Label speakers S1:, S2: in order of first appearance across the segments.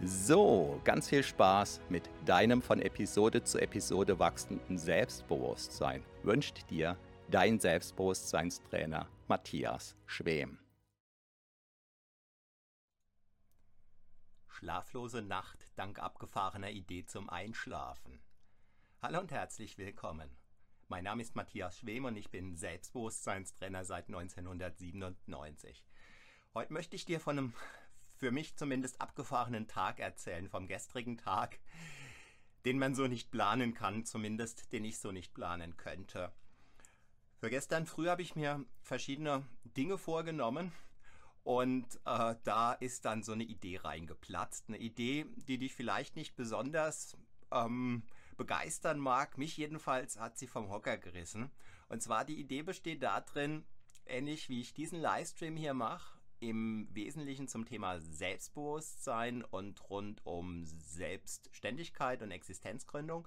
S1: So, ganz viel Spaß mit deinem von Episode zu Episode wachsenden Selbstbewusstsein wünscht dir dein Selbstbewusstseinstrainer Matthias Schwem. Schlaflose Nacht dank abgefahrener Idee zum Einschlafen. Hallo und herzlich willkommen. Mein Name ist Matthias Schwem und ich bin Selbstbewusstseinstrainer seit 1997. Heute möchte ich dir von einem für mich zumindest abgefahrenen Tag erzählen, vom gestrigen Tag, den man so nicht planen kann, zumindest den ich so nicht planen könnte. Für gestern früh habe ich mir verschiedene Dinge vorgenommen und äh, da ist dann so eine Idee reingeplatzt. Eine Idee, die dich vielleicht nicht besonders ähm, begeistern mag. Mich jedenfalls hat sie vom Hocker gerissen. Und zwar die Idee besteht darin, ähnlich wie ich diesen Livestream hier mache, im Wesentlichen zum Thema Selbstbewusstsein und rund um Selbstständigkeit und Existenzgründung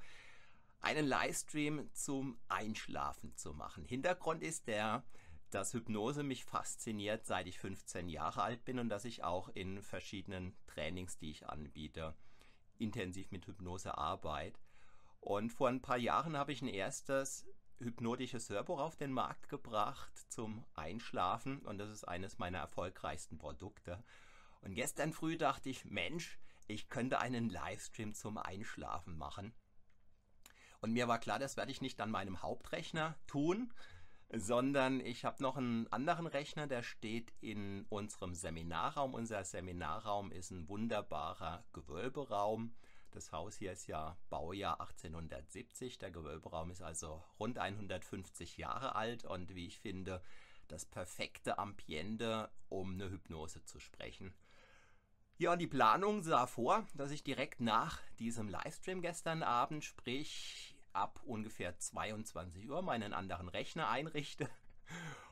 S1: einen Livestream zum Einschlafen zu machen. Hintergrund ist der, dass Hypnose mich fasziniert, seit ich 15 Jahre alt bin und dass ich auch in verschiedenen Trainings, die ich anbiete, intensiv mit Hypnose arbeite. Und vor ein paar Jahren habe ich ein erstes hypnotisches Hörbuch auf den Markt gebracht zum Einschlafen und das ist eines meiner erfolgreichsten Produkte. Und gestern früh dachte ich, Mensch, ich könnte einen Livestream zum Einschlafen machen. Und mir war klar, das werde ich nicht an meinem Hauptrechner tun, sondern ich habe noch einen anderen Rechner, der steht in unserem Seminarraum. Unser Seminarraum ist ein wunderbarer Gewölberaum das Haus hier ist ja Baujahr 1870. Der Gewölberaum ist also rund 150 Jahre alt und wie ich finde, das perfekte Ambiente, um eine Hypnose zu sprechen. Ja, und die Planung sah vor, dass ich direkt nach diesem Livestream gestern Abend, sprich ab ungefähr 22 Uhr, meinen anderen Rechner einrichte.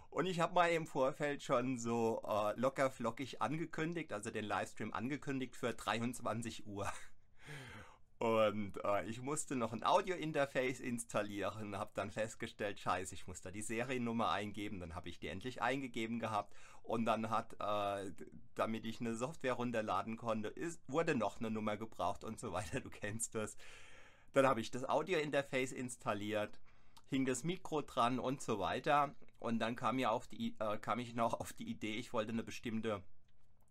S1: Und ich habe mal im Vorfeld schon so äh, locker flockig angekündigt, also den Livestream angekündigt für 23 Uhr. Und äh, ich musste noch ein Audio-Interface installieren, habe dann festgestellt, scheiße, ich muss da die Seriennummer eingeben, dann habe ich die endlich eingegeben gehabt. Und dann hat, äh, damit ich eine Software runterladen konnte, ist, wurde noch eine Nummer gebraucht und so weiter, du kennst das. Dann habe ich das Audio-Interface installiert, hing das Mikro dran und so weiter. Und dann kam, mir auf die, äh, kam ich noch auf die Idee, ich wollte eine bestimmte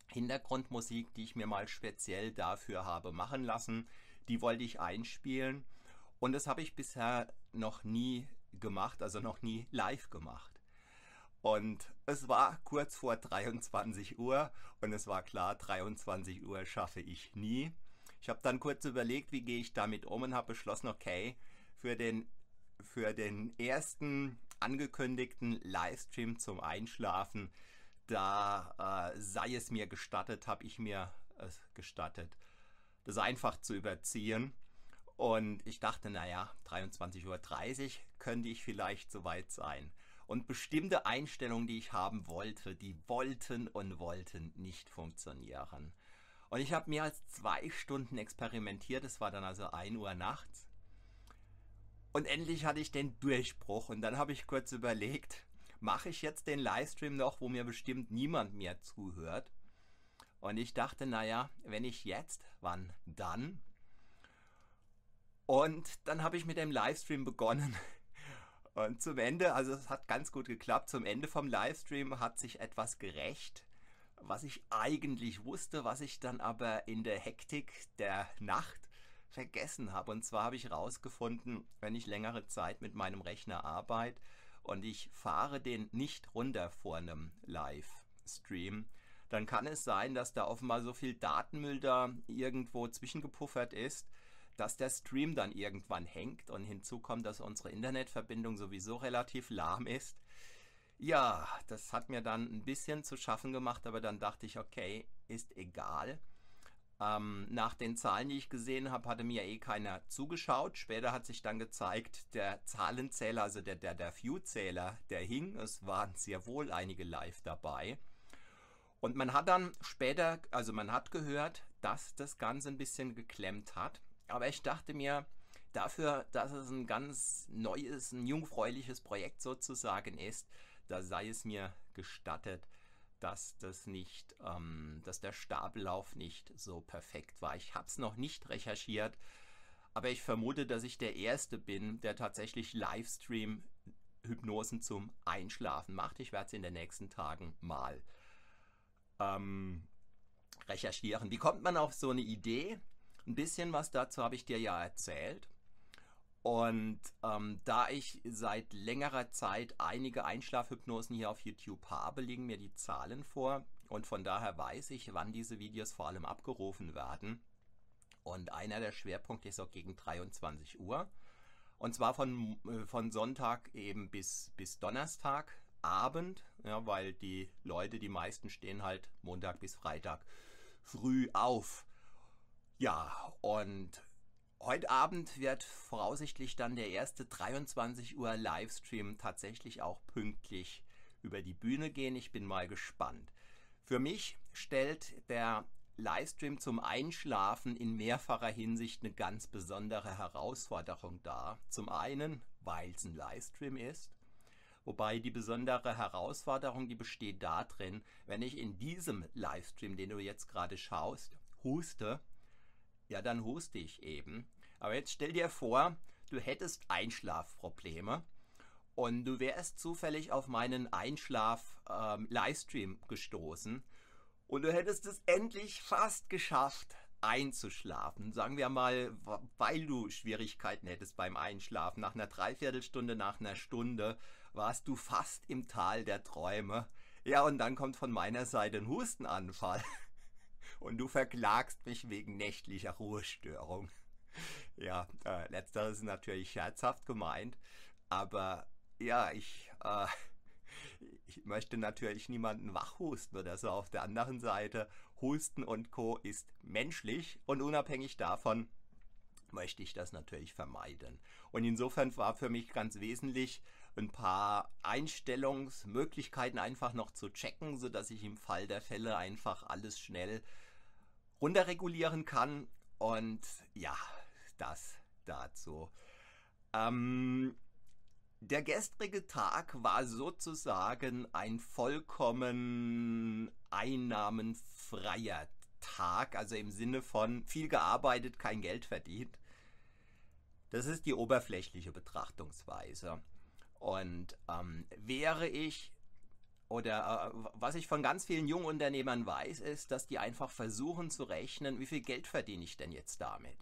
S1: Hintergrundmusik, die ich mir mal speziell dafür habe machen lassen, die wollte ich einspielen. Und das habe ich bisher noch nie gemacht, also noch nie live gemacht. Und es war kurz vor 23 Uhr und es war klar, 23 Uhr schaffe ich nie. Ich habe dann kurz überlegt, wie gehe ich damit um und habe beschlossen, okay, für den, für den ersten angekündigten Livestream zum Einschlafen, da äh, sei es mir gestattet, habe ich mir es gestattet, das einfach zu überziehen. Und ich dachte, naja, 23.30 Uhr könnte ich vielleicht soweit sein. Und bestimmte Einstellungen, die ich haben wollte, die wollten und wollten nicht funktionieren. Und ich habe mehr als zwei Stunden experimentiert, es war dann also 1 Uhr nachts. Und endlich hatte ich den Durchbruch und dann habe ich kurz überlegt, mache ich jetzt den Livestream noch, wo mir bestimmt niemand mehr zuhört? Und ich dachte, naja, wenn ich jetzt, wann dann? Und dann habe ich mit dem Livestream begonnen. Und zum Ende, also es hat ganz gut geklappt, zum Ende vom Livestream hat sich etwas gerecht, was ich eigentlich wusste, was ich dann aber in der Hektik der Nacht vergessen habe. Und zwar habe ich herausgefunden, wenn ich längere Zeit mit meinem Rechner arbeite und ich fahre den nicht runter vor einem Livestream, dann kann es sein, dass da offenbar so viel Datenmüll da irgendwo zwischengepuffert ist, dass der Stream dann irgendwann hängt und hinzu kommt, dass unsere Internetverbindung sowieso relativ lahm ist. Ja, das hat mir dann ein bisschen zu schaffen gemacht, aber dann dachte ich, okay, ist egal. Ähm, nach den Zahlen, die ich gesehen habe, hatte mir eh keiner zugeschaut. Später hat sich dann gezeigt, der Zahlenzähler, also der, der, der View-Zähler, der hing. Es waren sehr wohl einige live dabei. Und man hat dann später, also man hat gehört, dass das Ganze ein bisschen geklemmt hat. Aber ich dachte mir, dafür, dass es ein ganz neues, ein jungfräuliches Projekt sozusagen ist, da sei es mir gestattet, dass das nicht, ähm, dass der Stabellauf nicht so perfekt war. Ich habe es noch nicht recherchiert, aber ich vermute, dass ich der Erste bin, der tatsächlich Livestream-Hypnosen zum Einschlafen macht. Ich werde es in den nächsten Tagen mal ähm, recherchieren. Wie kommt man auf so eine Idee? Ein bisschen was dazu habe ich dir ja erzählt. Und ähm, da ich seit längerer Zeit einige Einschlafhypnosen hier auf YouTube habe, liegen mir die Zahlen vor. Und von daher weiß ich, wann diese Videos vor allem abgerufen werden. Und einer der Schwerpunkte ist auch gegen 23 Uhr. Und zwar von, äh, von Sonntag eben bis, bis Donnerstagabend, ja, weil die Leute, die meisten stehen halt Montag bis Freitag früh auf. Ja, und heute Abend wird voraussichtlich dann der erste 23 Uhr Livestream tatsächlich auch pünktlich über die Bühne gehen. Ich bin mal gespannt. Für mich stellt der Livestream zum Einschlafen in mehrfacher Hinsicht eine ganz besondere Herausforderung dar. Zum einen, weil es ein Livestream ist. Wobei die besondere Herausforderung, die besteht darin, wenn ich in diesem Livestream, den du jetzt gerade schaust, huste, ja, dann huste ich eben. Aber jetzt stell dir vor, du hättest Einschlafprobleme und du wärst zufällig auf meinen Einschlaf-Livestream ähm, gestoßen und du hättest es endlich fast geschafft, einzuschlafen. Sagen wir mal, weil du Schwierigkeiten hättest beim Einschlafen. Nach einer Dreiviertelstunde, nach einer Stunde warst du fast im Tal der Träume. Ja, und dann kommt von meiner Seite ein Hustenanfall. und du verklagst mich wegen nächtlicher Ruhestörung. Ja, äh, letzteres ist natürlich scherzhaft gemeint, aber ja, ich, äh, ich möchte natürlich niemanden wachhusten oder so. Auf der anderen Seite, Husten und Co. ist menschlich und unabhängig davon möchte ich das natürlich vermeiden. Und insofern war für mich ganz wesentlich, ein paar Einstellungsmöglichkeiten einfach noch zu checken, sodass ich im Fall der Fälle einfach alles schnell runterregulieren kann. Und ja, das dazu. Ähm, der gestrige Tag war sozusagen ein vollkommen einnahmenfreier Tag, also im Sinne von viel gearbeitet, kein Geld verdient. Das ist die oberflächliche Betrachtungsweise. Und ähm, wäre ich oder äh, was ich von ganz vielen jungen Unternehmern weiß, ist, dass die einfach versuchen zu rechnen, wie viel Geld verdiene ich denn jetzt damit?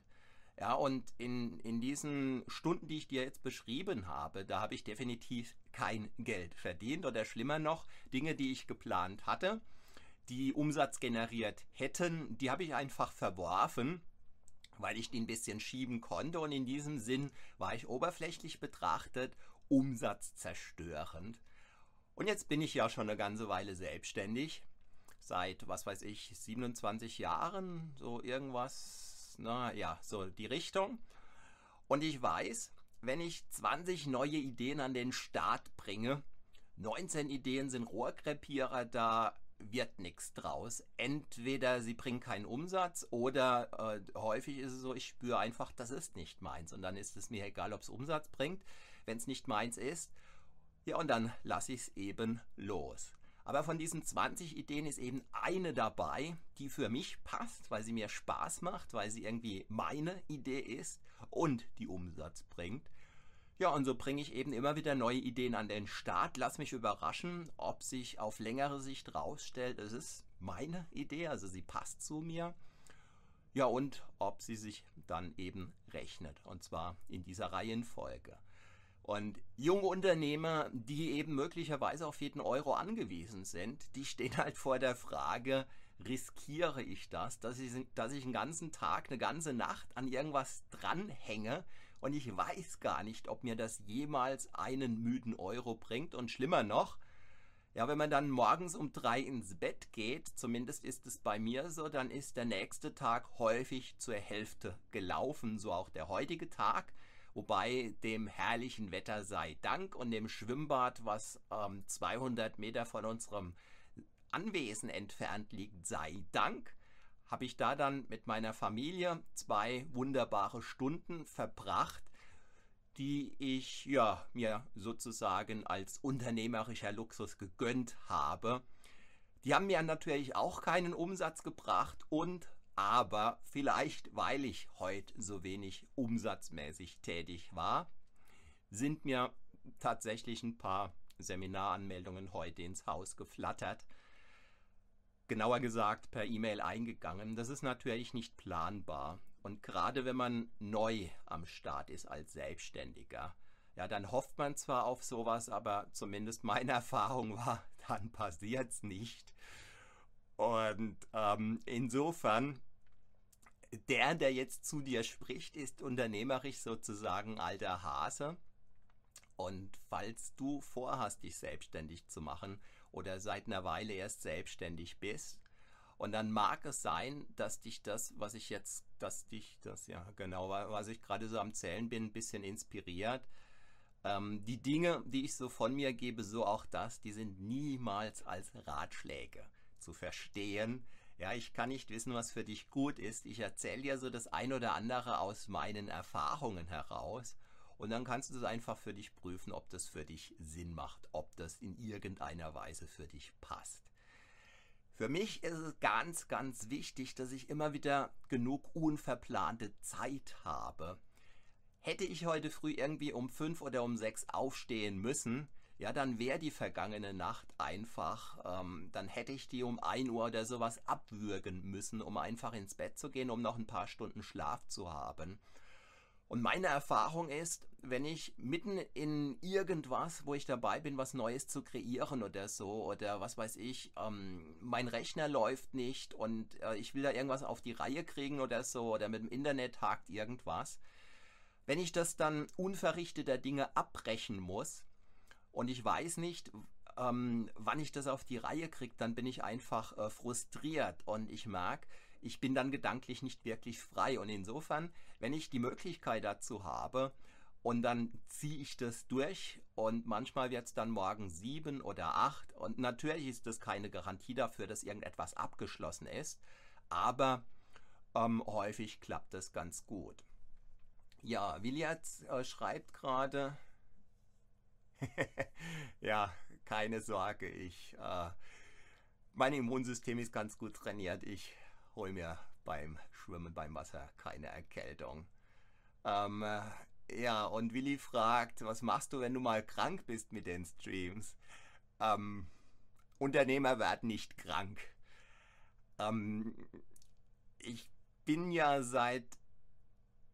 S1: Ja, und in, in diesen Stunden, die ich dir jetzt beschrieben habe, da habe ich definitiv kein Geld verdient oder schlimmer noch, Dinge, die ich geplant hatte, die Umsatz generiert hätten, die habe ich einfach verworfen, weil ich die ein bisschen schieben konnte und in diesem Sinn war ich oberflächlich betrachtet umsatzzerstörend. Und jetzt bin ich ja schon eine ganze Weile selbstständig. Seit, was weiß ich, 27 Jahren, so irgendwas. Na ja, so die Richtung. Und ich weiß, wenn ich 20 neue Ideen an den Start bringe, 19 Ideen sind Rohrkrepierer, da wird nichts draus. Entweder sie bringen keinen Umsatz oder äh, häufig ist es so, ich spüre einfach, das ist nicht meins. Und dann ist es mir egal, ob es Umsatz bringt wenn es nicht meins ist. Ja, und dann lasse ich es eben los. Aber von diesen 20 Ideen ist eben eine dabei, die für mich passt, weil sie mir Spaß macht, weil sie irgendwie meine Idee ist und die Umsatz bringt. Ja, und so bringe ich eben immer wieder neue Ideen an den Start. Lass mich überraschen, ob sich auf längere Sicht rausstellt, es ist meine Idee, also sie passt zu mir. Ja, und ob sie sich dann eben rechnet. Und zwar in dieser Reihenfolge. Und junge Unternehmer, die eben möglicherweise auf jeden Euro angewiesen sind, die stehen halt vor der Frage, riskiere ich das, dass ich, dass ich einen ganzen Tag, eine ganze Nacht an irgendwas dranhänge und ich weiß gar nicht, ob mir das jemals einen müden Euro bringt. Und schlimmer noch, ja, wenn man dann morgens um drei ins Bett geht, zumindest ist es bei mir so, dann ist der nächste Tag häufig zur Hälfte gelaufen, so auch der heutige Tag. Wobei dem herrlichen Wetter sei Dank und dem Schwimmbad, was ähm, 200 Meter von unserem Anwesen entfernt liegt, sei Dank, habe ich da dann mit meiner Familie zwei wunderbare Stunden verbracht, die ich ja mir sozusagen als unternehmerischer Luxus gegönnt habe. Die haben mir natürlich auch keinen Umsatz gebracht und aber vielleicht, weil ich heute so wenig umsatzmäßig tätig war, sind mir tatsächlich ein paar Seminaranmeldungen heute ins Haus geflattert. Genauer gesagt per E-Mail eingegangen. Das ist natürlich nicht planbar. Und gerade wenn man neu am Start ist als Selbstständiger, ja, dann hofft man zwar auf sowas, aber zumindest meine Erfahrung war, dann passiert es nicht. Und ähm, insofern der, der jetzt zu dir spricht, ist unternehmerisch sozusagen alter Hase. Und falls du vorhast, dich selbstständig zu machen oder seit einer Weile erst selbstständig bist, und dann mag es sein, dass dich das, was ich jetzt, dass dich das, ja genau, was ich gerade so am Zählen bin, ein bisschen inspiriert. Ähm, die Dinge, die ich so von mir gebe, so auch das, die sind niemals als Ratschläge zu verstehen, ja, ich kann nicht wissen, was für dich gut ist. Ich erzähle dir so das ein oder andere aus meinen Erfahrungen heraus. Und dann kannst du es einfach für dich prüfen, ob das für dich Sinn macht, ob das in irgendeiner Weise für dich passt. Für mich ist es ganz, ganz wichtig, dass ich immer wieder genug unverplante Zeit habe. Hätte ich heute früh irgendwie um fünf oder um sechs aufstehen müssen, ja, dann wäre die vergangene Nacht einfach, ähm, dann hätte ich die um 1 Uhr oder sowas abwürgen müssen, um einfach ins Bett zu gehen, um noch ein paar Stunden Schlaf zu haben. Und meine Erfahrung ist, wenn ich mitten in irgendwas, wo ich dabei bin, was Neues zu kreieren oder so, oder was weiß ich, ähm, mein Rechner läuft nicht und äh, ich will da irgendwas auf die Reihe kriegen oder so, oder mit dem Internet hakt irgendwas, wenn ich das dann unverrichteter Dinge abbrechen muss, und ich weiß nicht, ähm, wann ich das auf die Reihe kriege, dann bin ich einfach äh, frustriert. Und ich merke, ich bin dann gedanklich nicht wirklich frei. Und insofern, wenn ich die Möglichkeit dazu habe, und dann ziehe ich das durch und manchmal wird es dann morgen sieben oder acht und natürlich ist das keine Garantie dafür, dass irgendetwas abgeschlossen ist, aber ähm, häufig klappt das ganz gut. Ja, Williat äh, schreibt gerade, ja, keine Sorge. Ich, äh, mein Immunsystem ist ganz gut trainiert. Ich hole mir beim Schwimmen beim Wasser keine Erkältung. Ähm, äh, ja, und Willi fragt, was machst du, wenn du mal krank bist mit den Streams? Ähm, Unternehmer werden nicht krank. Ähm, ich bin ja seit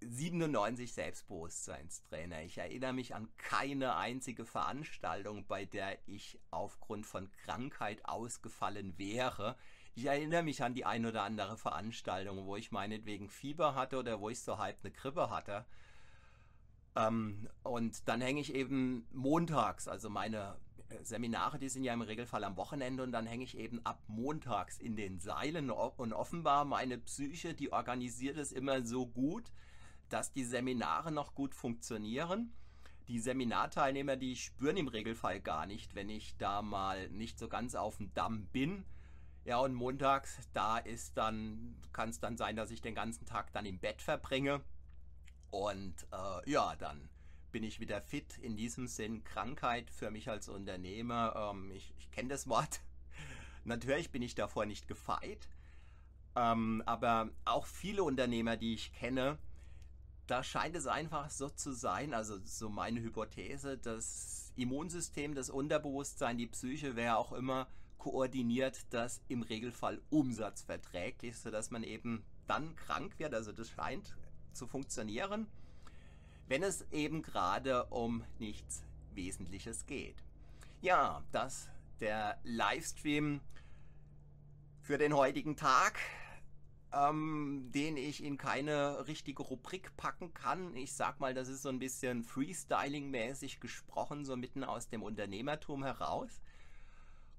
S1: 97 Selbstbewusstseinstrainer. Ich erinnere mich an keine einzige Veranstaltung, bei der ich aufgrund von Krankheit ausgefallen wäre. Ich erinnere mich an die ein oder andere Veranstaltung, wo ich meinetwegen Fieber hatte oder wo ich so halb eine Grippe hatte. Ähm, und dann hänge ich eben montags, also meine äh, Seminare, die sind ja im Regelfall am Wochenende und dann hänge ich eben ab montags in den Seilen und offenbar meine Psyche, die organisiert es immer so gut, dass die Seminare noch gut funktionieren. Die Seminarteilnehmer, die spüren im Regelfall gar nicht, wenn ich da mal nicht so ganz auf dem Damm bin. Ja, und montags, da ist dann, kann es dann sein, dass ich den ganzen Tag dann im Bett verbringe. Und äh, ja, dann bin ich wieder fit. In diesem Sinn, Krankheit für mich als Unternehmer, ähm, ich, ich kenne das Wort Natürlich bin ich davor nicht gefeit, ähm, aber auch viele Unternehmer, die ich kenne, da scheint es einfach so zu sein, also so meine Hypothese, das Immunsystem, das Unterbewusstsein, die Psyche, wer auch immer, koordiniert das im Regelfall umsatzverträglich, sodass man eben dann krank wird. Also das scheint zu funktionieren, wenn es eben gerade um nichts Wesentliches geht. Ja, das der Livestream für den heutigen Tag, ähm, den ich in keine richtige Rubrik packen kann. Ich sag mal, das ist so ein bisschen Freestyling-mäßig gesprochen, so mitten aus dem Unternehmertum heraus.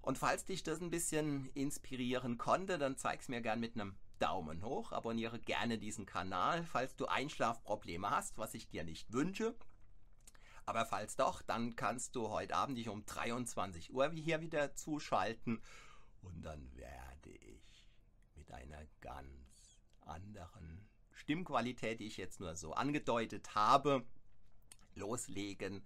S1: Und falls dich das ein bisschen inspirieren konnte, dann zeig's mir gern mit einem Daumen hoch. Abonniere gerne diesen Kanal, falls du Einschlafprobleme hast, was ich dir nicht wünsche. Aber falls doch, dann kannst du heute Abend dich um 23 Uhr hier wieder zuschalten. Und dann werde ich mit einer ganz anderen Stimmqualität, die ich jetzt nur so angedeutet habe, loslegen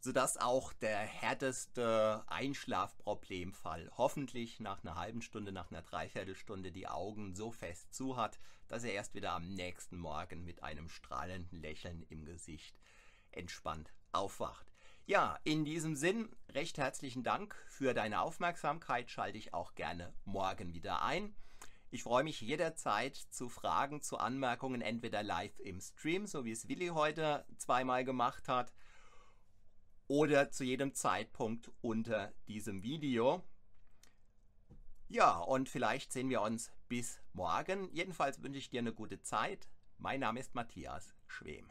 S1: sodass auch der härteste Einschlafproblemfall hoffentlich nach einer halben Stunde, nach einer Dreiviertelstunde die Augen so fest zu hat, dass er erst wieder am nächsten Morgen mit einem strahlenden Lächeln im Gesicht entspannt aufwacht. Ja, in diesem Sinn, recht herzlichen Dank für deine Aufmerksamkeit. Schalte ich auch gerne morgen wieder ein. Ich freue mich jederzeit zu Fragen, zu Anmerkungen, entweder live im Stream, so wie es Willi heute zweimal gemacht hat, oder zu jedem Zeitpunkt unter diesem Video. Ja, und vielleicht sehen wir uns bis morgen. Jedenfalls wünsche ich dir eine gute Zeit. Mein Name ist Matthias Schwem.